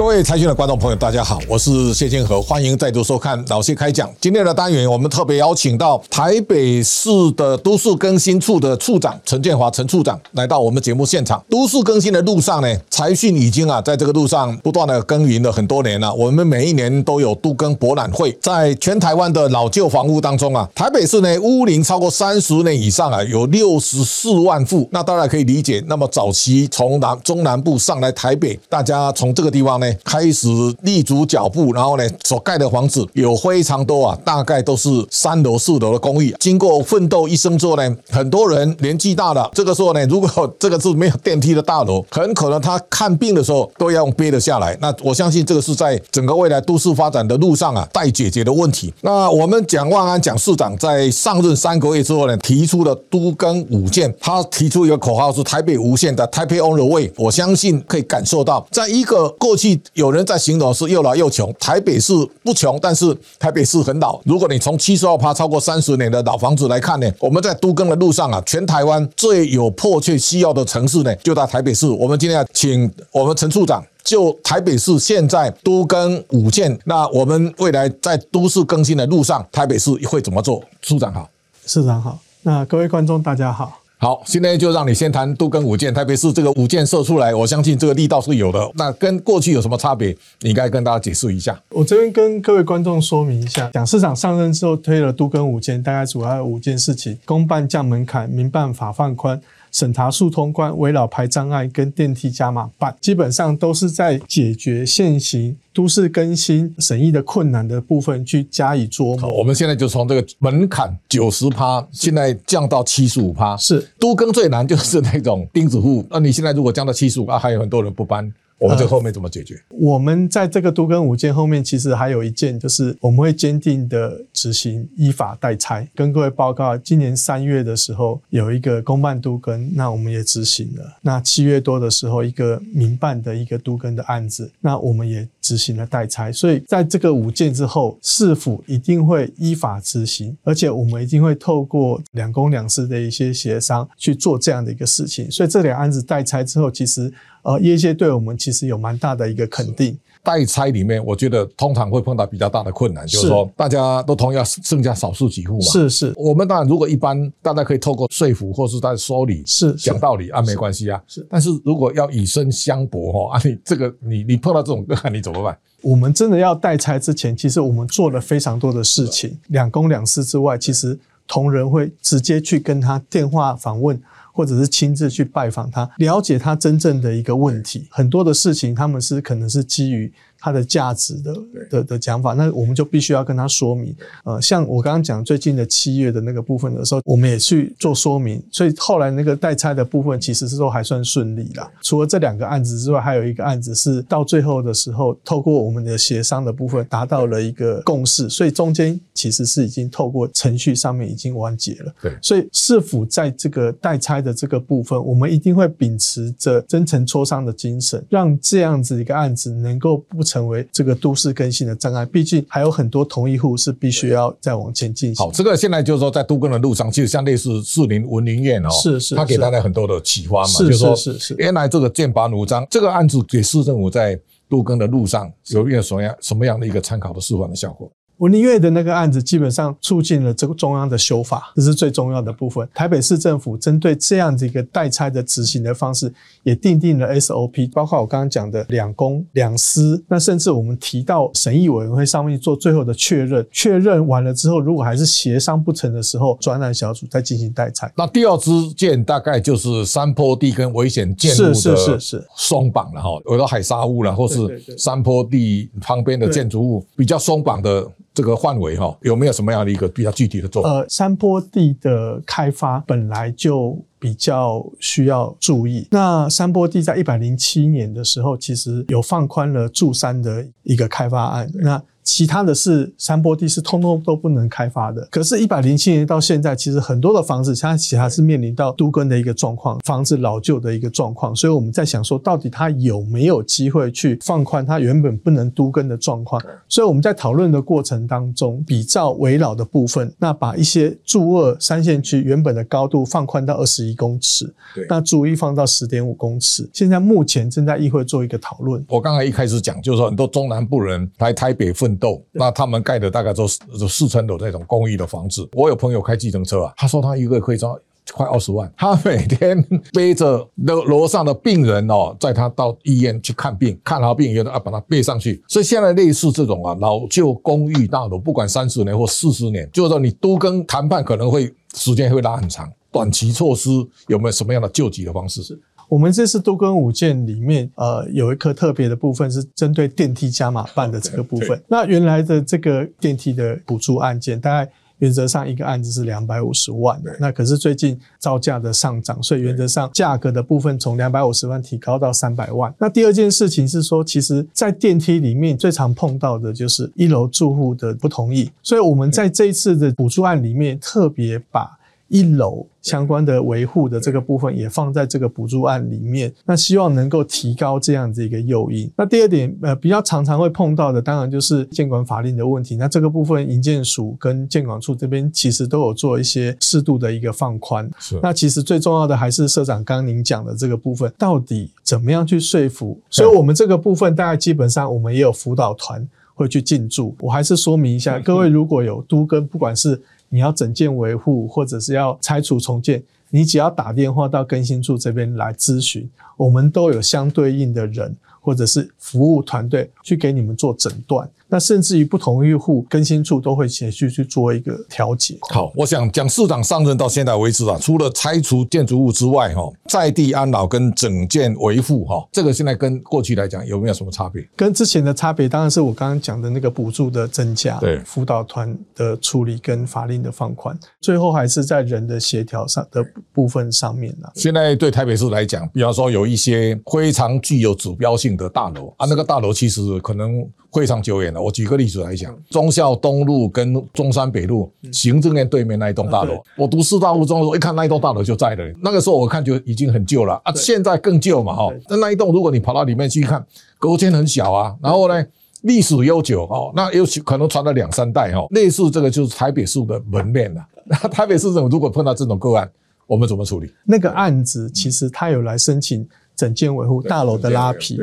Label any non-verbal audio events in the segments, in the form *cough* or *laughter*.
各位财讯的观众朋友，大家好，我是谢金河，欢迎再度收看老谢开讲。今天的单元，我们特别邀请到台北市的都市更新处的处长陈建华陈处长来到我们节目现场。都市更新的路上呢，财讯已经啊，在这个路上不断的耕耘了很多年了。我们每一年都有都更博览会，在全台湾的老旧房屋当中啊，台北市呢屋龄超过三十年以上啊，有六十四万户。那当然可以理解，那么早期从南中南部上来台北，大家从这个地方呢。开始立足脚步，然后呢，所盖的房子有非常多啊，大概都是三楼、四楼的公寓。经过奋斗一生之后呢，很多人年纪大了，这个时候呢，如果这个是没有电梯的大楼，很可能他看病的时候都要用背的下来。那我相信这个是在整个未来都市发展的路上啊，待解决的问题。那我们蒋万安蒋市长在上任三个月之后呢，提出了都更五建，他提出一个口号是“台北无限的台北 on the way”。我相信可以感受到，在一个过去。有人在形容是又老又穷，台北市不穷，但是台北市很老。如果你从七十二趴超过三十年的老房子来看呢，我们在都更的路上啊，全台湾最有迫切需要的城市呢，就在台北市。我们今天要请我们陈处长就台北市现在都更五件，那我们未来在都市更新的路上，台北市会怎么做？处长好，市长好，那各位观众大家好。好，今天就让你先谈都跟五件，特别是这个五件射出来，我相信这个力道是有的。那跟过去有什么差别？你应该跟大家解释一下。我这边跟各位观众说明一下，蒋市长上任之后推了都跟五件，大概主要有五件事情：公办降门槛，民办法放宽。审查速通关、围绕排障碍跟电梯加码办，基本上都是在解决现行都市更新审议的困难的部分去加以琢磨。我们现在就从这个门槛九十趴，现在降到七十五趴。是都更最难就是那种钉子户，那你现在如果降到七十五啊，还有很多人不搬。我们这后面怎么解决？我们在这个督根五件后面，其实还有一件，就是我们会坚定的执行依法代拆。跟各位报告，今年三月的时候有一个公办督根，那我们也执行了。那七月多的时候，一个民办的一个督根的案子，那我们也执行了代拆。所以在这个五件之后，市府一定会依法执行，而且我们一定会透过两公两私的一些协商去做这样的一个事情。所以这两案子代拆之后，其实。呃，业界对我们其实有蛮大的一个肯定。代拆里面，我觉得通常会碰到比较大的困难，就是说大家都同意要剩下少数几户嘛。是是，我们当然如果一般大家可以透过说服或是在说理，是讲道理啊，没关系啊。是，但是如果要以身相搏哈，啊，你这个你你碰到这种个案你怎么办？我们真的要代拆之前，其实我们做了非常多的事情，两公两私之外，其实同仁会直接去跟他电话访问。或者是亲自去拜访他，了解他真正的一个问题，很多的事情他们是可能是基于。它的价值的的的讲法，那我们就必须要跟他说明。呃，像我刚刚讲最近的七月的那个部分的时候，我们也去做说明。所以后来那个代拆的部分，其实是都还算顺利啦。除了这两个案子之外，还有一个案子是到最后的时候，透过我们的协商的部分达到了一个共识。所以中间其实是已经透过程序上面已经完结了。对，所以是否在这个代拆的这个部分，我们一定会秉持着真诚磋商的精神，让这样子一个案子能够不。成为这个都市更新的障碍，毕竟还有很多同一户是必须要再往前进行。好，这个现在就是说，在都更的路上，其实像类似士林文林苑哦，是是，他给大家很多的启发嘛，是是是是。原来这个剑拔弩张，这个案子给市政府在都更的路上有一个什么样什么样的一个参考的示范的效果？文林月的那个案子，基本上促进了这个中央的修法，这是最重要的部分。台北市政府针对这样的一个代拆的执行的方式，也定定了 SOP，包括我刚刚讲的两公两私，那甚至我们提到审议委员会上面做最后的确认，确认完了之后，如果还是协商不成的时候，专案小组再进行代拆。那第二支箭大概就是山坡地跟危险建筑的松绑了哈，有的海沙屋了，或是山坡地旁边的建筑物比较松绑的。这个范围哈，有没有什么样的一个比较具体的做法？呃，山坡地的开发本来就比较需要注意。那山坡地在一百零七年的时候，其实有放宽了住山的一个开发案。那其他的是山坡地是通通都不能开发的。可是，一百零七年到现在，其实很多的房子，它其实还是面临到都更的一个状况，房子老旧的一个状况。所以我们在想说，到底它有没有机会去放宽它原本不能都更的状况？所以我们在讨论的过程当中，比照围绕的部分，那把一些住二三线区原本的高度放宽到二十一公尺，那住一放到十点五公尺。现在目前正在议会做一个讨论。我刚才一开始讲，就是说很多中南部人来台北奋斗，那他们盖的大概都是四层楼那种公寓的房子。我有朋友开计程车啊，他说他一个月可以赚快二十万，他每天背着楼楼上的病人哦，在他到医院去看病，看好病以后要把他背上去。所以现在类似这种啊老旧公寓大楼，不管三十年或四十年，就是说你都跟谈判可能会时间会拉很长。短期措施有没有什么样的救急的方式？我们这次多跟五件里面，呃，有一颗特别的部分是针对电梯加码办的这个部分。那原来的这个电梯的补助案件，大概原则上一个案子是两百五十万。那可是最近造价的上涨，所以原则上价格的部分从两百五十万提高到三百万。那第二件事情是说，其实在电梯里面最常碰到的就是一楼住户的不同意，所以我们在这一次的补助案里面特别把。一楼相关的维护的这个部分也放在这个补助案里面，那希望能够提高这样子一个诱因。那第二点，呃，比较常常会碰到的，当然就是监管法令的问题。那这个部分，营建署跟监管处这边其实都有做一些适度的一个放宽。是。那其实最重要的还是社长刚刚您讲的这个部分，到底怎么样去说服？所以我们这个部分，大概基本上我们也有辅导团会去进驻。我还是说明一下，各位如果有都跟，不管是你要整件维护，或者是要拆除重建，你只要打电话到更新处这边来咨询，我们都有相对应的人或者是服务团队去给你们做诊断。那甚至于不同用户更新处都会前续去做一个调解。好，我想蒋市长上任到现在为止啊，除了拆除建筑物之外，哈，在地安老跟整建维护，哈，这个现在跟过去来讲有没有什么差别？跟之前的差别，当然是我刚刚讲的那个补助的增加，对，辅导团的处理跟法令的放宽，最后还是在人的协调上的部分上面了。现在对台北市来讲，比方说有一些非常具有指标性的大楼啊，那个大楼其实可能。非常久远了。我举个例子来讲，忠孝东路跟中山北路行政院对面那一栋大楼，我读四大附中的时候，一看那一栋大楼就在了。那个时候我看就已经很旧了啊，现在更旧嘛哈。那那一栋如果你跑到里面去看，隔间很小啊，然后呢历史悠久哦，那有可能传了两三代哦。类似这个就是台北市的门面了。那台北市政府如果碰到这种个案，我们怎么处理？那个案子其实他有来申请整件维护大楼的拉皮，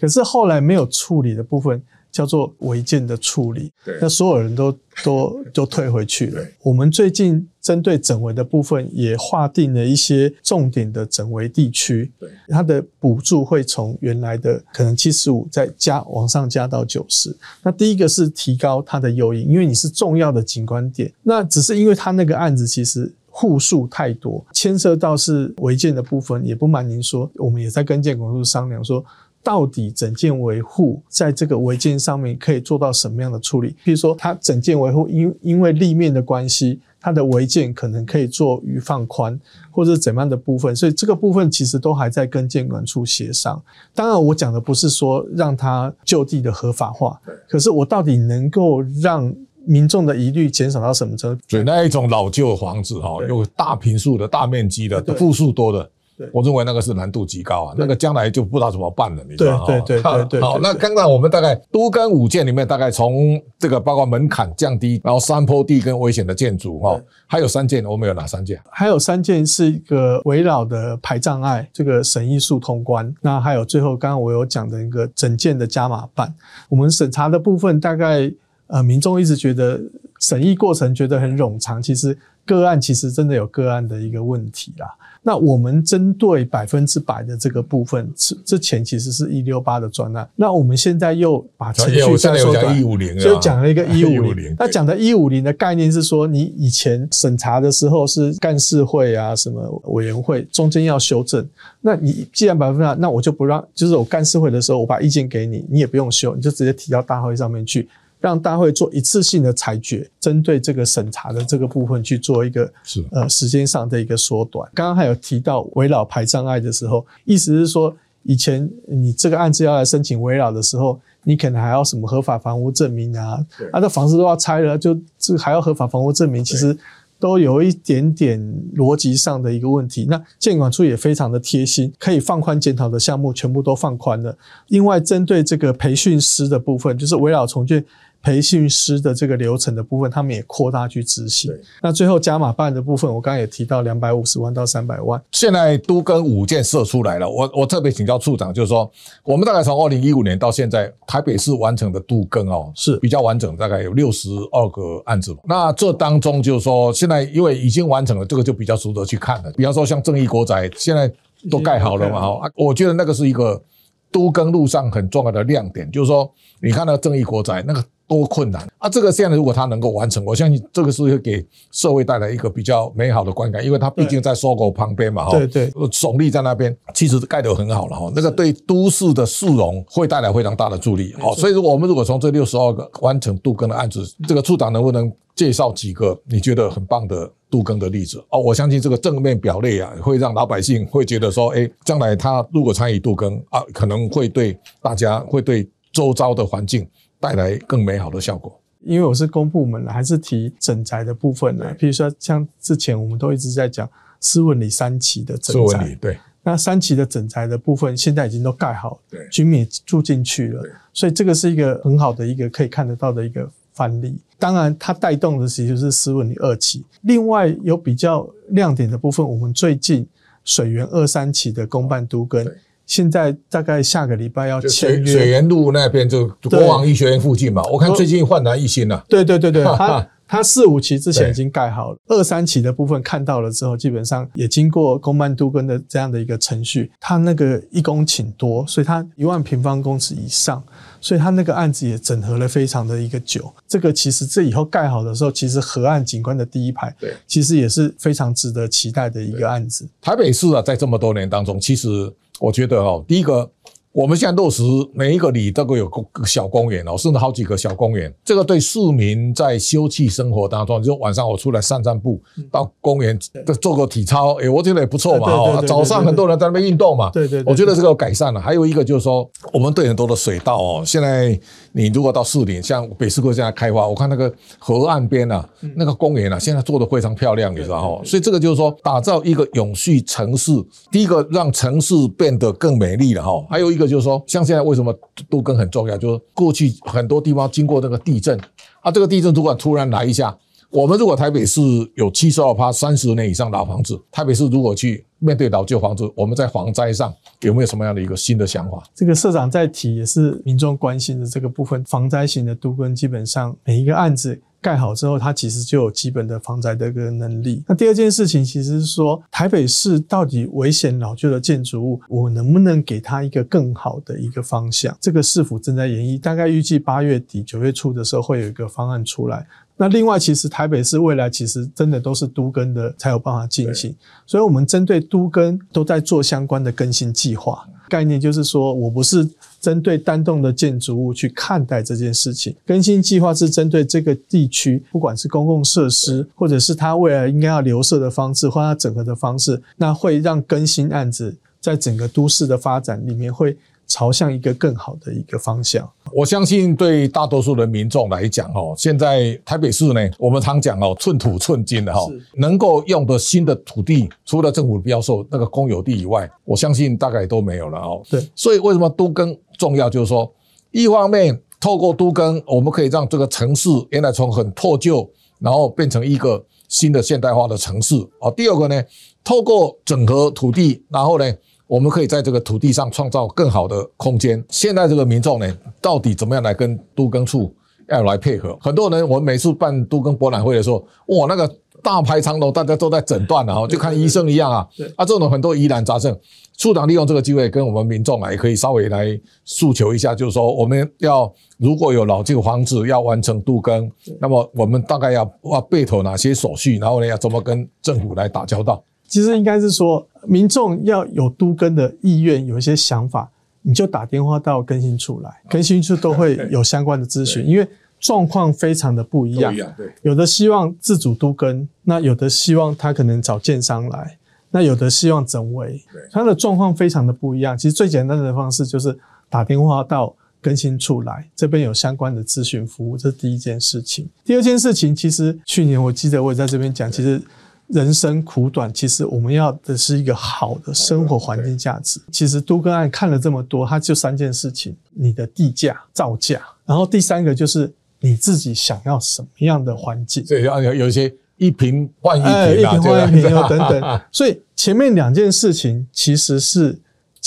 可是后来没有处理的部分。叫做违建的处理，那所有人都都都退回去了。我们最近针对整围的部分，也划定了一些重点的整围地区，它的补助会从原来的可能七十五再加往上加到九十。那第一个是提高它的诱因，因为你是重要的景观点。那只是因为它那个案子其实户数太多，牵涉到是违建的部分，也不瞒您说，我们也在跟建管处商量说。到底整件维护在这个违建上面可以做到什么样的处理？比如说，它整件维护因因为立面的关系，它的违建可能可以做余放宽，或者怎么样的部分，所以这个部分其实都还在跟建管处协商。当然，我讲的不是说让它就地的合法化，可是我到底能够让民众的疑虑减少到什么程度？那一种老旧房子哈，有大平数的大面积的户数多的。我认为那个是难度极高啊，那个将来就不知道怎么办了，你知道吗？对对对对。好，那刚刚我们大概都跟五件里面，大概从这个包括门槛降低，然后山坡地跟危险的建筑哈，还有三件，我们有哪三件？还有三件是一个围绕的排障碍，这个审议速通关。那还有最后刚刚我有讲的一个整件的加码办，我们审查的部分大概呃，民众一直觉得审议过程觉得很冗长，其实个案其实真的有个案的一个问题啦。那我们针对百分之百的这个部分，之之前其实是一六八的专案，那我们现在又把程序再缩短，所以讲了一个 *laughs* 一五零。那讲的一五零的概念是说，你以前审查的时候是干事会啊，什么委员会中间要修正，那你既然百分之百，那我就不让，就是我干事会的时候，我把意见给你，你也不用修，你就直接提到大会上面去。让大会做一次性的裁决，针对这个审查的这个部分去做一个是呃时间上的一个缩短。刚刚还有提到围绕排障碍的时候，意思是说，以前你这个案子要来申请围绕的时候，你可能还要什么合法房屋证明啊对，啊，这房子都要拆了，就这还要合法房屋证明，其实都有一点点逻辑上的一个问题。那建管处也非常的贴心，可以放宽检讨的项目全部都放宽了。另外，针对这个培训师的部分，就是围绕重建。培训师的这个流程的部分，他们也扩大去执行。那最后加码办的部分，我刚刚也提到两百五十万到三百万。现在都跟五件设出来了，我我特别请教处长，就是说，我们大概从二零一五年到现在，台北市完成的都更哦，是比较完整，大概有六十二个案子。那这当中就是说，现在因为已经完成了，这个就比较值得去看了。比方说像正义国宅，现在都盖好了嘛，哈，啊我觉得那个是一个都更路上很重要的亮点，就是说，你看那个正义国宅那个。多困难啊！这个现在如果他能够完成，我相信这个是会给社会带来一个比较美好的观感，因为它毕竟在搜狗旁边嘛，哈，对对，耸立在那边，其实盖得很好了哈。那个对都市的市容会带来非常大的助力，好，所以说我们如果从这六十二个完成杜根的案子，这个处长能不能介绍几个你觉得很棒的杜更的例子？哦，我相信这个正面表列啊，会让老百姓会觉得说，哎，将来他如果参与杜更啊，可能会对大家会对周遭的环境。带来更美好的效果。因为我是公部门还是提整宅的部分呢？譬如说，像之前我们都一直在讲斯文里三期的整宅，对，那三期的整宅的部分现在已经都盖好，对，居民住进去了，所以这个是一个很好的一个可以看得到的一个范例。当然，它带动的其实是斯文里二期。另外有比较亮点的部分，我们最近水源二三期的公办都跟。现在大概下个礼拜要签约，水源路那边就国王医学院附近嘛。我看最近焕然一新了。对对对对，他他四五期之前已经盖好了，二三期的部分看到了之后，基本上也经过公办都跟的这样的一个程序。他那个一公顷多，所以他一万平方公尺以上，所以他那个案子也整合了非常的一个久。这个其实这以后盖好的时候，其实河岸景观的第一排，对，其实也是非常值得期待的一个案子。台北市啊，在这么多年当中，其实。我觉得哦，第一个，我们现在落实每一个里都有个小公园哦，甚至好几个小公园。这个对市民在休憩生活当中，就晚上我出来散散步，到公园做个体操，哎，我觉得也不错嘛。哦，早上很多人在那边运动嘛。对对，我觉得这个改善了。还有一个就是说，我们对很多的水稻哦，现在你如果到市里，像北市区现在开发，我看那个河岸边啊，那个公园啊，现在做的非常漂亮，你知道哦。所以这个就是说，打造一个永续城市，第一个让城市变得更美丽了哈。还有一一个就是说，像现在为什么都更很重要，就是过去很多地方经过那个地震，啊，这个地震如果突然来一下。我们如果台北市有七十二趴三十年以上老房子，台北市如果去面对老旧房子，我们在防灾上有没有什么样的一个新的想法？这个社长在提也是民众关心的这个部分，防灾型的都跟基本上每一个案子盖好之后，它其实就有基本的防灾的一个能力。那第二件事情其实是说，台北市到底危险老旧的建筑物，我能不能给它一个更好的一个方向？这个市府正在研议，大概预计八月底九月初的时候会有一个方案出来。那另外，其实台北市未来其实真的都是都更的才有办法进行，所以我们针对都更都在做相关的更新计划。概念就是说我不是针对单栋的建筑物去看待这件事情，更新计划是针对这个地区，不管是公共设施，或者是它未来应该要留设的方式，或它整合的方式，那会让更新案子在整个都市的发展里面会。朝向一个更好的一个方向，我相信对大多数的民众来讲，哦，现在台北市呢，我们常讲哦，寸土寸金的哈，能够用的新的土地，除了政府标售那个公有地以外，我相信大概都没有了哦。对，所以为什么都更重要？就是说，一方面透过都更，我们可以让这个城市原来从很破旧，然后变成一个新的现代化的城市啊。第二个呢，透过整合土地，然后呢。我们可以在这个土地上创造更好的空间。现在这个民众呢，到底怎么样来跟都更处要来配合？很多人，我们每次办都更博览会的时候，哇，那个大排长龙，大家都在诊断啊，就看医生一样啊。啊，这种很多疑难杂症，处长利用这个机会跟我们民众啊，也可以稍微来诉求一下，就是说我们要如果有老旧房子要完成都更，那么我们大概要要备妥哪些手续，然后呢，要怎么跟政府来打交道？其实应该是说，民众要有都更的意愿，有一些想法，你就打电话到更新处来，更新处都会有相关的咨询，因为状况非常的不一样。对，有的希望自主都更，那有的希望他可能找建商来，那有的希望整围，他的状况非常的不一样。其实最简单的方式就是打电话到更新处来，这边有相关的咨询服务，这是第一件事情。第二件事情，其实去年我记得我也在这边讲，其实人生苦短，其实我们要的是一个好的生活环境价值。其实都跟案看了这么多，它就三件事情：你的地价、造价，然后第三个就是你自己想要什么样的环境。对有有有一些一瓶换一哎，平啊，一瓶换一这个平等等，所以前面两件事情其实是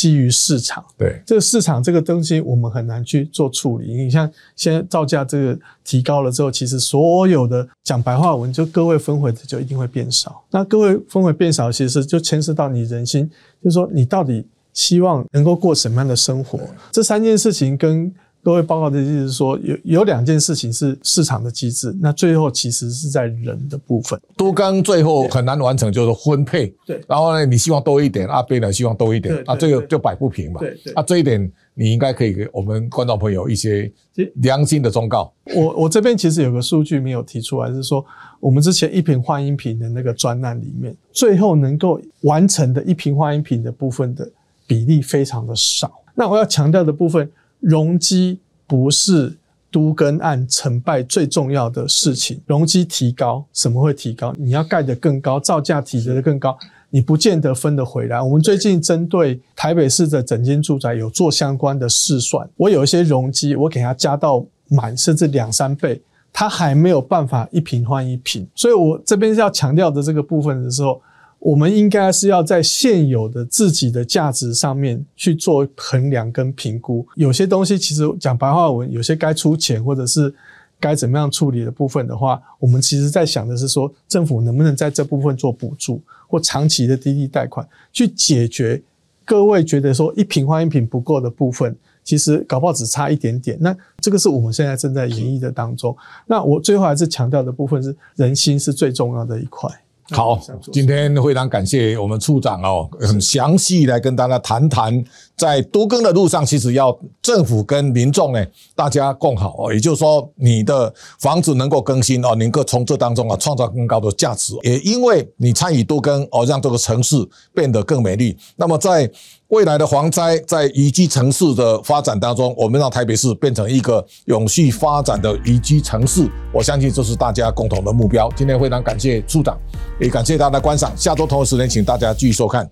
基于市场。对这个市场这个东西我们很难去做处理。你像现在造价这个提高了之后，其实所有的讲白话文，就各位分回的就一定会变少。那各位分回变少，其实就牵涉到你人心，就是说你到底希望能够过什么样的生活？这三件事情跟各位报告的意思是说，有有两件事情是市场的机制，那最后其实是在人的部分。多刚最后很难完成，就是分配。对然后呢，你希望多一点，阿贝呢希望多一点对，啊，这个就摆不平嘛。对对啊，这一点你应该可以给我们观众朋友一些良心的忠告。我我这边其实有个数据没有提出来，是说我们之前一瓶换一瓶的那个专案里面，最后能够完成的一瓶换一瓶的部分的比例非常的少。那我要强调的部分，容积不是都跟案成败最重要的事情。容积提高，什么会提高？你要盖得更高，造价提得更高。你不见得分得回来。我们最近针对台北市的整间住宅有做相关的试算，我有一些容积，我给它加到满，甚至两三倍，它还没有办法一平换一平。所以我这边要强调的这个部分的时候，我们应该是要在现有的自己的价值上面去做衡量跟评估。有些东西其实讲白话文，有些该出钱或者是该怎么样处理的部分的话，我们其实在想的是说，政府能不能在这部分做补助或长期的低利贷款，去解决各位觉得说一平换一平不够的部分。其实搞不好只差一点点，那这个是我们现在正在演绎的当中。那我最后还是强调的部分是人心是最重要的一块。好，今天非常感谢我们处长哦，很详细来跟大家谈谈，在多更的路上，其实要政府跟民众呢，大家共好哦，也就是说，你的房子能够更新哦，能够从这当中啊创造更高的价值，也因为你参与多更哦，让这个城市变得更美丽。那么在未来的蝗灾在宜居城市的发展当中，我们让台北市变成一个永续发展的宜居城市，我相信这是大家共同的目标。今天非常感谢处长，也感谢大家的观赏。下周同一时间，请大家继续收看。